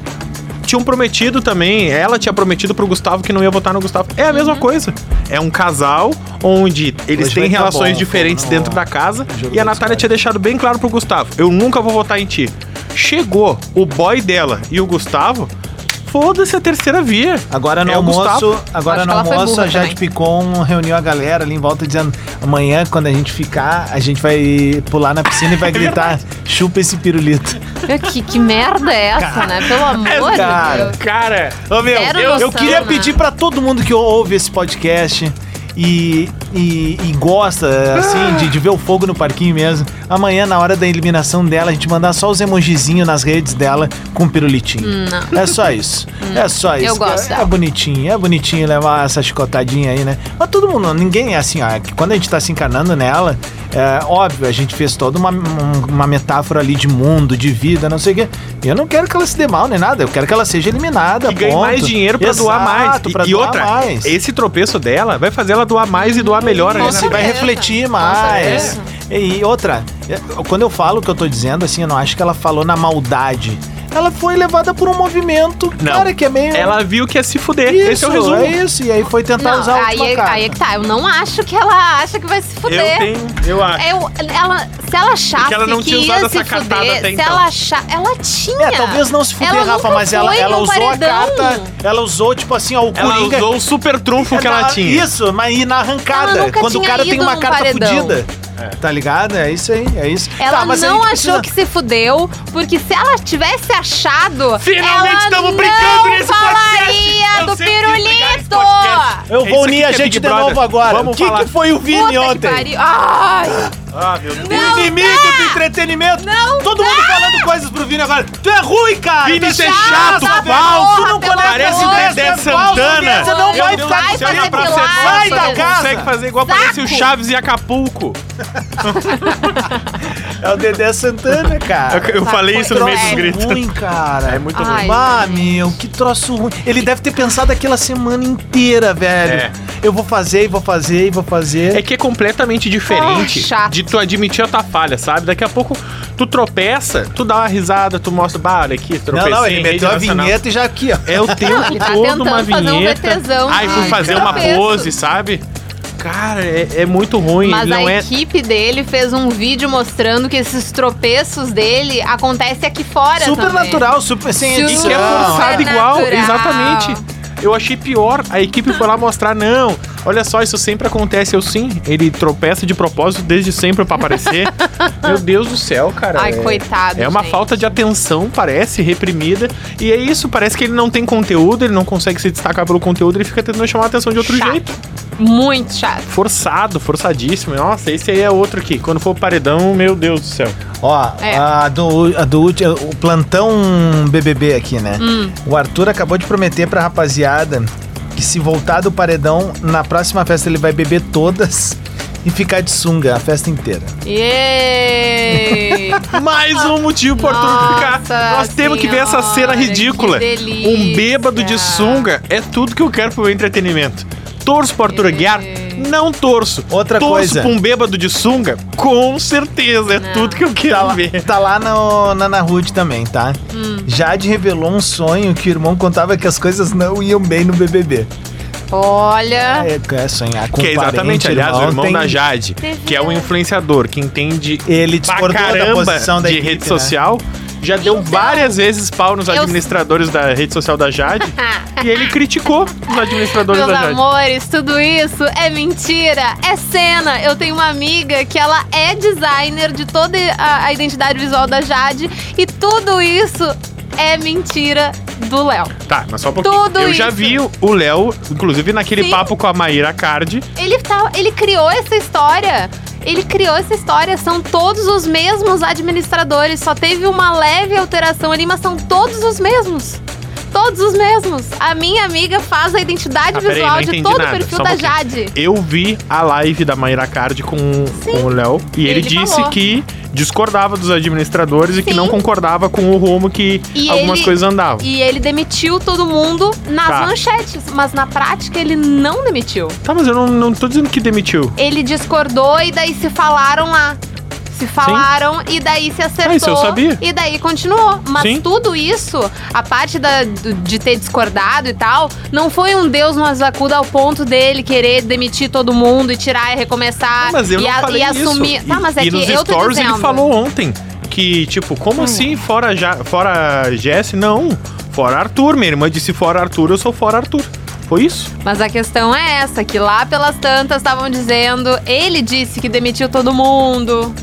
tinham prometido também, ela tinha prometido pro Gustavo que não ia votar no Gustavo. É a mesma coisa. É um casal onde eles Hoje têm tá relações bom, diferentes no dentro da casa. E a Natália tinha deixado bem claro pro Gustavo: eu nunca vou votar em ti. Chegou o boy dela e o Gustavo. Foda-se a terceira via. Agora no É o almoço, Gustavo. agora no almoço a Jade também. Picon reuniu a galera ali em volta dizendo: amanhã, quando a gente ficar, a gente vai pular na piscina e vai gritar: chupa esse pirulito. Que, que merda é essa, né? Pelo amor cara, de Deus. Cara, Ô meu, eu, eu noção, queria né? pedir pra todo mundo que ouve esse podcast e, e, e gosta, assim, de, de ver o fogo no parquinho mesmo. Amanhã, na hora da eliminação dela, a gente mandar só os emojizinhos nas redes dela com pirulitinho. Não. É só isso. É só isso. Eu gosto É, é bonitinho, é bonitinho levar essa chicotadinha aí, né? Mas todo mundo, ninguém é assim, ó. é que Quando a gente tá se encanando nela, é óbvio, a gente fez toda uma, um- uma metáfora ali de mundo, de vida, não sei o quê. Eu não quero que ela se dê mal nem nada, eu quero que ela seja eliminada. e ganhe mais dinheiro pra doar mais. Exato, E, pra e doar outra, mais. esse tropeço dela vai fazer ela doar mais e doar melhor Com ainda. Você vai refletir mais. E outra, é, quando eu falo o que eu tô dizendo, assim, eu não acho que ela falou na maldade. Ela foi levada por um movimento, Não. cara, que é meio. Ela viu que ia se fuder. Isso, Esse é o resumo. é isso. E aí foi tentar Não, usar a aí, é- aí é que tá. Eu não acho que ela acha que vai se Eu fuder. tenho, eu acho. Eu, ela, se ela achasse Porque ela não que tinha ia usado se essa cartada fuder, até se então. ela achar, ela tinha. É, talvez não se fuder, Ela Rafa, mas ela, ela usou paredão. a carta. Ela usou, tipo assim, ó, o Ela Coringa. usou o super trunfo que É ela tinha. Isso, mas e na arrancada. Ela nunca Quando o cara tem uma carta paredão. fudida. Tá ligado? É isso aí, é isso. Ela Tá, não gente achou precisa- que se fudeu, porque se ela tivesse achado, Finalmente ela estamos não brincando nesse falaria podcast. Do pirulito. Eu É vou unir a que é gente de Brother. novo agora. Vamos o que, falar. que foi o Vini Puta que ontem? pariu. Ai, Ah, meu Deus. Não Inimigo dá! do entretenimento. Não Todo mundo falando coisas pro Vini agora. Tu é ruim, cara. Vini, tu é você é chato, chato, velho. falso, Tu não conhece Parece o Dedé é Santana. Você não vai Deus, ficar vai fazer pilar, Sai vai da fazer- casa. Consegue fazer igual parece o. Chaves e Acapulco. É o Dedé Santana, cara. Eu, eu falei isso no meio dos É gritos. ruim, cara. É muito Ai, ruim. Ah, meu, que troço ruim. Ele deve ter pensado aquela semana inteira, velho. É. Eu vou fazer, e vou fazer, e vou fazer. É que é completamente diferente Oh, chato. De tu admitir a tua falha, sabe? Daqui a pouco tu tropeça, tu dá uma risada, tu mostra, bah, olha aqui, não, tropecei não, ele em rede meteu a nacional." vinheta e já aqui, ó. É o tempo ele tá todo tentando uma fazer um vinheta. VTzão Aí fui de fazer uma pose, sabe? Cara, é, é muito ruim. Mas não a é. equipe dele fez um vídeo mostrando que esses tropeços dele acontecem aqui fora Super também. natural, super sem Super E que é edição. forçado igual, natural. exatamente. Eu achei pior. A equipe foi lá mostrar, não. Olha só, isso sempre acontece. Eu sim, ele tropeça de propósito desde sempre pra aparecer. Meu Deus do céu, cara. Ai, é- coitado, É uma gente. falta de atenção, parece, reprimida. E é isso, parece que ele não tem conteúdo, ele não consegue se destacar pelo conteúdo, ele fica tentando chamar a atenção de outro Chato. jeito. Muito chato. Forçado, forçadíssimo. Nossa, esse aí é outro aqui. Quando for paredão, meu Deus do céu. Ó, É. a do, a do o plantão BBB aqui, né? Hum. O Arthur acabou de prometer pra rapaziada que se voltar do paredão, na próxima festa ele vai beber todas e ficar de sunga a festa inteira. Yay! Mais um motivo pro Arthur ficar. Nós temos que ver essa cena senhora, ridícula. que delícia. Um bêbado de sunga é tudo que eu quero pro meu entretenimento. Torço pro Arthur Aguiar? Não torço. Outra torço coisa. pra um bêbado de sunga? Com certeza. É Não. tudo que eu quero Tá lá, ver. tá lá no, na Ana Ruth também, tá? Hum. Jade revelou um sonho que o irmão contava que as coisas não iam bem no BBB. Olha. É, é sonhar com Que é exatamente, parente, aliás, o irmão tem- da Jade, que é um influenciador que entende Ele pra discordou da caramba posição da de equipe, rede né? social. Já deu Então, várias vezes pau nos eu- administradores da rede social da Jade. e ele criticou os administradores Meus da Jade. amores, tudo isso é mentira, é cena. Eu tenho uma amiga que ela é designer de toda a, a identidade visual da Jade e tudo isso é mentira do Léo. Tá, mas só um pouquinho. Tudo Eu já isso. vi o Léo, inclusive naquele Sim. papo com a Maíra Card. Ele, tá, ele criou essa história. Ele criou essa história. São todos os mesmos administradores. Só teve uma leve alteração ali, mas são todos os mesmos. Todos os mesmos. A minha amiga faz a identidade Ah, visual de todo nada. o perfil Só da. Jade. Eu vi a live da Maíra Card com, Sim. com o Léo e ele, Ele disse falou. que discordava dos administradores e que Sim. não concordava com o rumo que E algumas ele- coisas andavam. E ele demitiu todo mundo nas Tá. manchetes, mas na prática ele não demitiu. Tá, mas eu não, não tô dizendo que demitiu. Ele discordou e daí se falaram lá. Se falaram e daí se acertou. Ah, isso eu sabia. E daí continuou. Mas Sim. tudo isso, a parte da, de ter discordado e tal, não foi um Deus no acuda ao ponto dele querer demitir todo mundo e tirar e recomeçar. Não, mas eu e, não a- falei e assumir. isso. Tá, mas é e que nos eu stories dizendo. ele falou ontem que, tipo, como assim fora, ja, fora Jess? Não, fora Arthur. Minha irmã disse fora Arthur, eu sou fora Arthur. Foi isso. Mas a questão é essa, que lá pelas tantas estavam dizendo, ele disse que demitiu todo mundo.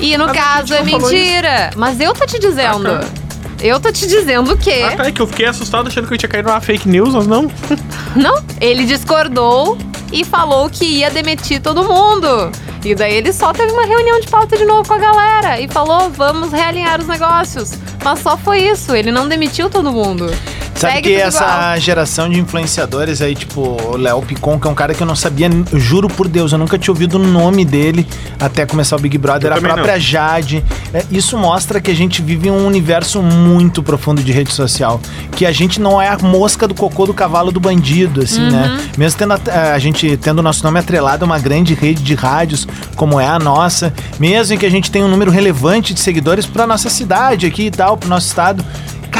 E no Mas a caso é mentira. Mas eu tô te dizendo. Ah, tá. Eu tô te dizendo o quê? Ah, tá, é que eu fiquei assustado achando que eu tinha caído numa fake news, mas não. Não, ele discordou e falou que ia demitir todo mundo. E daí ele só teve uma reunião de pauta de novo com a galera e falou: vamos realinhar os negócios. Mas só foi isso, ele não demitiu todo mundo. Sabe Segue que essa igual. geração de influenciadores aí, tipo, o Léo Picon, que é um cara que eu não sabia, juro por Deus, eu nunca tinha ouvido o nome dele até começar o Big Brother, Eu a própria Jade. É, isso mostra que a gente vive um universo muito profundo de rede social. Que a gente não é a mosca do cocô do cavalo do bandido, assim, Uhum. né? Mesmo tendo a, a gente tendo o nosso nome atrelado a uma grande rede de rádios como é a nossa, mesmo que a gente tenha um número relevante de seguidores pra nossa cidade aqui e tal, pro nosso estado.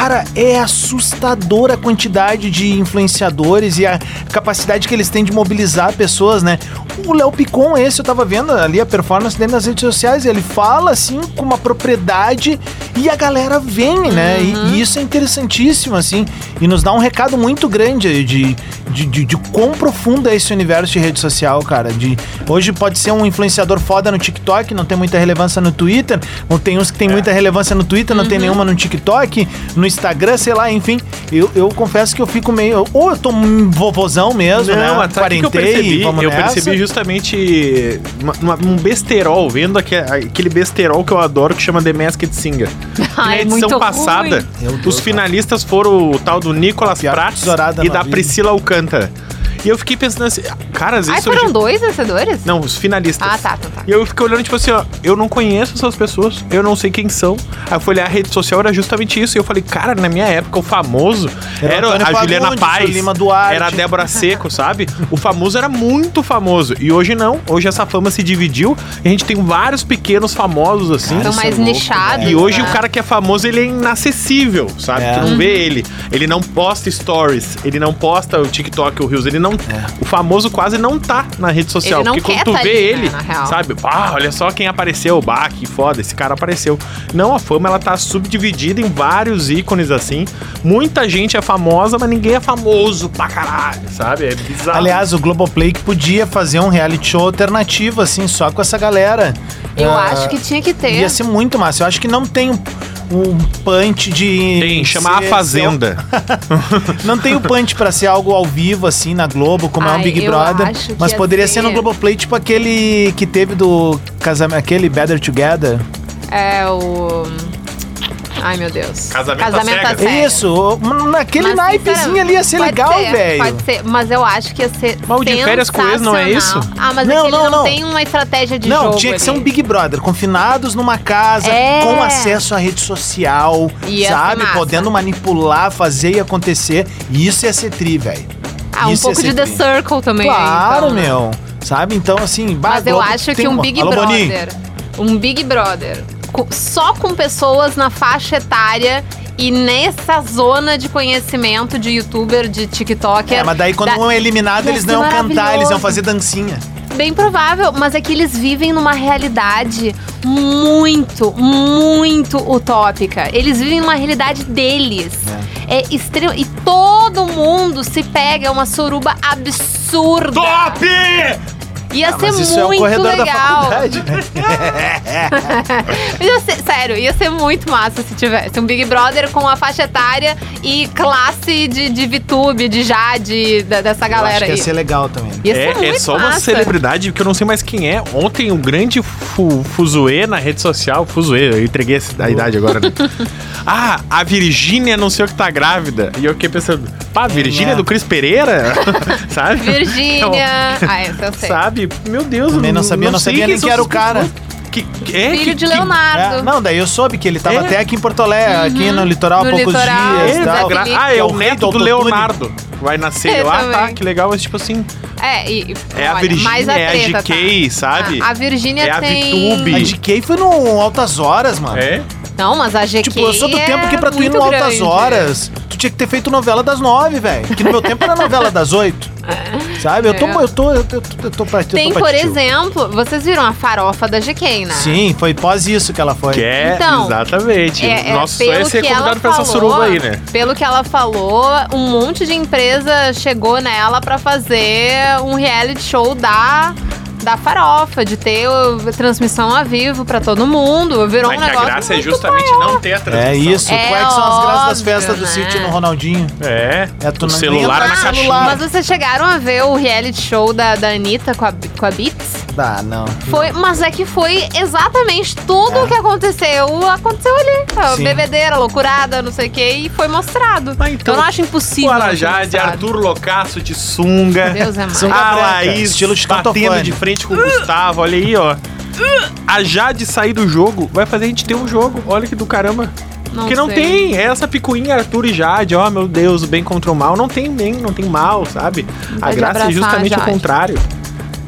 Cara, é assustadora a quantidade de influenciadores e a capacidade que eles têm de mobilizar pessoas, né? O Léo Picon, esse, eu tava vendo ali a performance dele nas redes sociais, ele fala assim com uma propriedade e a galera vem, né? E- E, isso é interessantíssimo, assim, e nos dá um recado muito grande de, de, de, de quão profundo é esse universo de rede social, cara. De, hoje pode ser um influenciador foda no TikTok, não tem muita relevância no Twitter, ou tem uns que tem muita relevância no Twitter, não tem nenhuma no TikTok, no Instagram, sei lá, enfim. Eu, eu confesso que eu fico meio. Ou eu tô um vovozão mesmo, né? mas sabe o que eu percebi? vamos Eu nessa. percebi justamente uma- uma- um besterol, vendo aque- aquele besterol que eu adoro que chama The Masked Singer. Ai, Na edição muito passada, os finalistas foram o tal do Nicolas Pior Prats e da. Priscila Alcântara. E eu fiquei pensando assim, cara, às Ai, vezes foram hoje... dois vencedores? Não, os finalistas. Ah, tá, tá, tá. E eu fiquei olhando, tipo assim, ó, eu não conheço essas pessoas, eu não sei quem são. Aí eu fui olhar a rede social, era justamente isso. E eu falei, cara, na minha época, o famoso Era era, Antônio a Juliana Fagundes, Paz, Lima Duarte. era a Débora Seco, sabe? O famoso era muito famoso. E hoje não, hoje essa fama se dividiu e a gente tem vários pequenos famosos assim. São é mais louco, nichados. E hoje né? o cara que é famoso, ele é inacessível, sabe? É. Tu não vê ele. Ele não posta stories, ele não posta o TikTok, o Reels, ele não não, o famoso quase não tá na rede social. Ele não porque quer quando tu tá vê ali, né, ele, real. sabe? Ah, olha só quem apareceu, bah, que foda, esse cara apareceu. Não, a fama ela tá subdividida em vários ícones assim. Muita gente é famosa, mas ninguém é famoso pra caralho, sabe? É bizarro. Aliás, o Globoplay que podia fazer um reality show alternativo, assim, só com essa galera. Eu Ah, acho que tinha que ter. Ia ser muito massa. Eu acho que não tem um, punch de. tem, chama A Fazenda. ser- não tem o punch pra ser algo ao vivo, assim, na Globo, como é um Ai, Big Brother. Mas ia poderia ser ser- no Globoplay, tipo aquele que teve do casamento, aquele Better Together. É o. Ai, meu Deus. Casamento às cegas. Isso, naquele Mas, naipezinho ali ia ser legal, ser, velho. Pode ser, mas eu acho que ia ser. Mas o de férias com ex não é isso? Ah, mas Não, é que ele não, não, não. tem uma estratégia de Não, jogo. tinha que ser ali. um Big Brother, confinados numa casa, É. com acesso à rede social, Ia ser sabe? Podendo manipular, fazer e acontecer. E isso ia ser tri, velho. Ah, um Isso ia pouco ser de The tri. Circle também. aí, Claro, então, né? meu. Sabe? Então, assim... Mas eu acho que um Big? Brother. Um Big Brother. Só com pessoas na faixa etária e nessa zona de conhecimento de youtuber, de TikToker. É, mas daí quando da- um é eliminado, eles não iam cantar, eles iam fazer dancinha. Bem provável, mas é que eles vivem numa realidade muito, muito utópica. Eles vivem numa realidade deles. É, extremo. E todo mundo se pega, é uma suruba absurda. Top! Ia Ah, ser mas isso é muito corredor da legal. faculdade, né? Ia ser- sério, ia ser muito massa se tivesse um Big Brother com a faixa etária e classe de, de VTube, de Jade, da- dessa Eu galera acho que aí. ia ser legal também. Ia ser É, muito é só uma massa. celebridade que eu não sei mais quem é. Ontem um grande fu fuzuê na rede social. Fuzuê, eu entreguei a idade agora, né? ah, a Virgínia não sei o que tá grávida. E eu fiquei pensando, pá, a Virgínia é? do Cris Pereira? Sabe? Virgínia. ah, essa eu sei. Sabe? Meu Deus, Também não sabia, não sei sabia quem nem que era o cara. Que, que- é, Filho que, de que- Leonardo. É, não, daí eu soube que ele tava É. até aqui em Porto Alegre, aqui no litoral há No poucos litoral, dias É, e tal. ah, é É o neto do. Leonardo. Vai nascer. É, Eu, ah, tá, que legal. Mas, tipo assim, É, e, é a olha, Virgínia, mais é a GK, tá? sabe? A, a Virgínia É a tem... VTube. A GK foi no Altas Horas, mano. É? Não, mas a GK Tipo, eu sou do é tempo que pra tu ir no Altas grande. Horas, tu tinha que ter feito novela das nove, velho. Que no meu tempo era novela das oito. Sabe? Eu tô, É. eu tô, eu tô, eu tô, eu tô pra eu tô Tem, por exemplo, vocês viram a farofa da GK, né? Sim, foi pós isso que ela foi. Que é, Então, exatamente. É, é, Nosso sonho é ser convidado pra essa suruba aí, né? Pelo que ela falou, um monte de empresa chegou nela pra fazer um reality show da, da farofa, de ter transmissão ao vivo pra todo mundo. Virou Mas um que a negócio graça é justamente maior. não ter a transmissão. É isso. É Quais são as graças das festas do né? sítio no Ronaldinho? É, É, tu o celular na caixinha. celular. Mas vocês chegaram a ver o reality show da, da Anitta com a, com a Beats? Ah, não. Foi, mas é que foi exatamente tudo É. o que aconteceu, aconteceu ali. A bebedeira, loucurada, não sei o que, e foi mostrado. Ah, então, eu não acho impossível. não Guarajá de. Arthur Loucaço de sunga. Deus é mais. Sunga A Laís estilo de batendo de frente com o Gustavo. Olha aí, ó. A Jade sair do jogo vai fazer a gente ter um jogo. Olha que do caramba. Porque não sei. tem. É essa picuinha Arthur e Jade. Ó, meu Deus, o bem contra o mal. Não tem bem, não tem mal, sabe? A Pode graça é justamente a o contrário.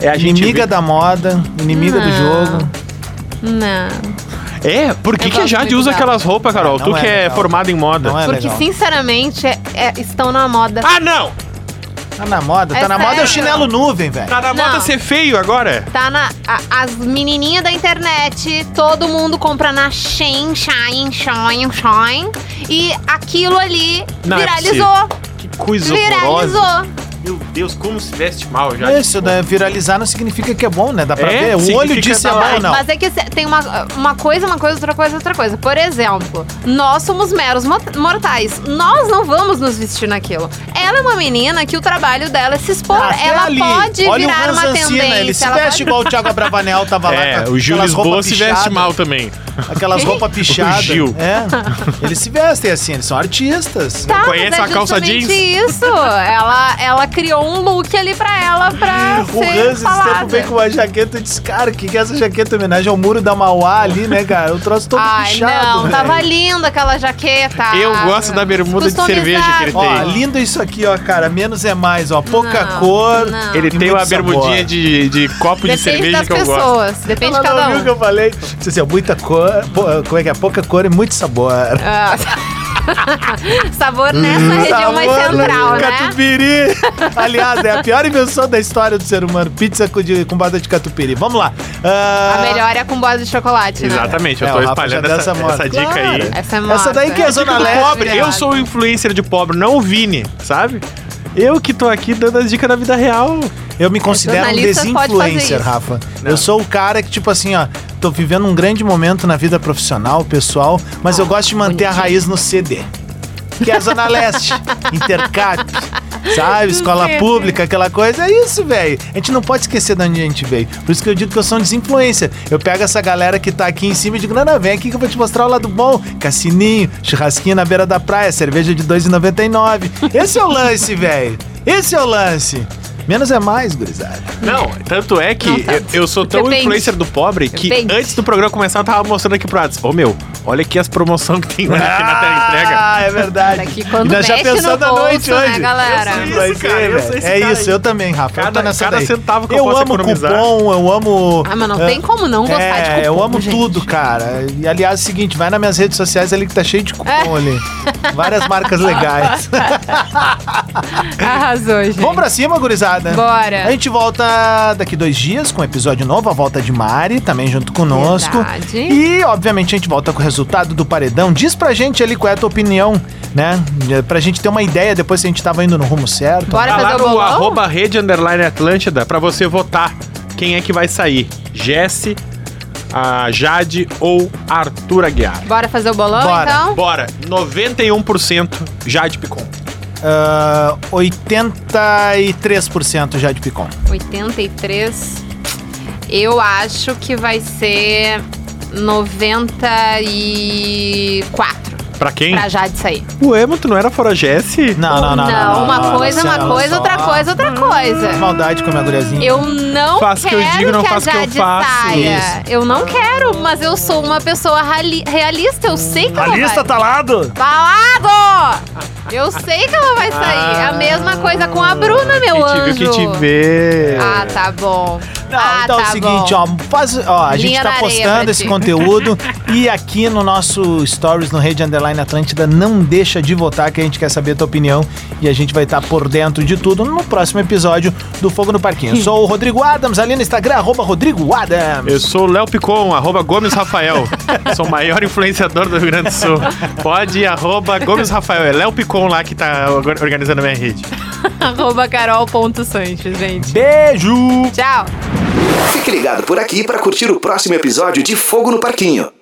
É a gente Inimiga da moda, inimiga do Não. jogo. Não. É, por que, que a Jade usa dela. aquelas roupas, Carol? Não tu é que é legal. formada em moda. Não é Porque, legal. sinceramente, é- é- estão na moda. Ah, não! Tá na moda, tá É na moda é o sério. chinelo nuvem, velho. Tá na Não. moda ser feio agora? Tá na. a- as menininhas da internet, todo mundo compra na Shein, Shine, Shine, Shine. E aquilo ali Não é viralizou. Que coisa horrorosa. Meu Deus, como se veste mal, Jade. Isso, né? Viralizar não significa que é bom, né? Dá pra É, ver. O significa olho disse tá é bom, não. Mas é que se- tem uma, uma coisa, uma coisa, outra coisa, outra coisa. Por exemplo, nós somos meros mo- mortais. Nós não vamos nos vestir naquilo. Ela é uma menina que o trabalho dela é se expor. Até ela ali. pode Olha virar o uma Ancina, tendência. ele se veste pode- igual o Thiago Abravanel tava lá. É, o Gil Lisboa se veste mal também. Aquelas roupas pichadas. Gil. É. Eles se vestem assim, eles são artistas. Tá, Conhece mas é a calça jeans? isso. Ela, ela criou um look ali pra ela pra O ser Hans esse tempo vem com uma jaqueta e disse, cara, o que, que é essa jaqueta em homenagem ao muro da Mauá ali, né, cara? O troço todo Ai, pichado. não, velho. tava linda aquela jaqueta. Eu gosto da bermuda de cerveja que ele Ó, tem. lindo isso aqui, ó, cara. Menos é mais, ó. Pouca Não, cor. não. Ele tem uma bermudinha de, de copo de Depende cerveja das que eu gosto. pessoas, depende Ela de cada não viu o que um. eu falei? Disse assim, ó, muita cor. Pô, Como é que é? Pouca cor e muito sabor. Ah, Sabor nessa região mais Sabor no central, né? Catupiry. Aliás, é a pior invenção da história do ser humano. Pizza com, de, com borda de catupiry. Vamos lá. Ah, A melhor é com borda de chocolate, né? Exatamente, eu É, tô espalhando essa, essa dica Claro. aí. Essa é Essa daí que é morta. Zona Leste. pobre, eu sou o influencer de pobre, não o Vini, sabe? Eu que tô aqui dando as dicas da vida real. Eu me considero um desinfluencer. Rafa. Não. Eu sou o cara que, tipo assim, ó, tô vivendo um grande momento na vida profissional, pessoal, mas eu gosto de manter a raiz no CD. Que é a Zona Leste, Intercap, sabe? Escola pública, aquela coisa. É isso, velho. A gente não pode esquecer de onde a gente veio. Por isso que eu digo que eu sou um desinfluencer. Eu pego essa galera que tá aqui em cima e digo, não, não, vem aqui que eu vou te mostrar o lado bom. Cassininho, churrasquinho na beira da praia, cerveja de R$ 2,99. Esse é o lance, velho. Esse é o lance. Menos é mais, gurizada. Não, tanto é que Não eu, eu sou tão Depende. influencer do pobre que Depende. antes do programa começar eu tava mostrando aqui pro Ads. Ô meu, olha aqui as promoções que tem aqui na tela entrega. Ah, é verdade. Daqui quando Ainda já pensou no da noite né, hoje. galera? Eu Isso, cara, eu É cara isso, aí. eu também, Rafa. eu Cada- tô nessa cada daí. centavo que eu eu posso amo economizar. cupom, eu amo. Ah, mas não é, tem como não gostar de é, cupom, eu amo gente. tudo, cara. E aliás, é o seguinte, vai nas minhas redes sociais ali que tá cheio de cupom É. ali. Várias marcas legais. Arrasou, gente. Vamos pra cima, gurizada? Bora. A gente volta daqui dois dias com um episódio novo, a volta de Mari, também junto conosco. Verdade. E, obviamente, a gente volta com o resultado do paredão. Diz pra gente ali qual é a tua opinião, né? Pra gente ter uma ideia depois se a gente tava indo no rumo certo. Bora Tá lá fazer o no bolão? arroba rede underline Atlântida pra você votar quem é que vai sair. Jesse, a Jade ou Arthur Aguiar. Bora fazer o bolão, Bora. então? Bora, 91% Jade Picon. Ah, 83% já de Picon. 83. Eu acho que vai ser 94 Pra quem? pra Jade sair. Ué, mas tu não era fora Jesse? Não, não, não. não, uma não, coisa é não, uma não, coisa, só- outra coisa, outra coisa. Maldade com a minha guriazinha. Eu não Faço o que quero eu digo, não que a o que eu Jade saia. Isso. Eu não quero, mas eu sou uma pessoa realista. Eu sei que A ela vai. tá lado? Balado! Eu sei que ela vai sair. Ah. a mesma coisa com a Bruna, meu que anjo. viu que te vê. Ah, tá bom. Não, ah, então é tá o seguinte, bom. ó, faz, ó, a Linha gente tá postando esse ti. conteúdo e aqui no nosso Stories no Rede Underline Atlântida, não deixa de votar que a gente quer saber a tua opinião e a gente vai estar por dentro de tudo no próximo episódio do Fogo no Parquinho. Sou o Rodrigo Adams, ali no Instagram, arroba Rodrigo Adams. Eu sou o Léo Picon, arroba Gomes Rafael. sou o maior influenciador do Rio Grande do Sul. Pode ir, arroba Gomes Rafael. É Léo Picon lá que tá orga- organizando a minha rede. Arroba carol.sanches, gente. Beijo! Tchau. Fique ligado por aqui para curtir o próximo episódio de Fogo no Parquinho.